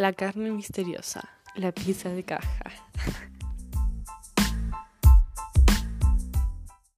La carne misteriosa, la pizza de caja.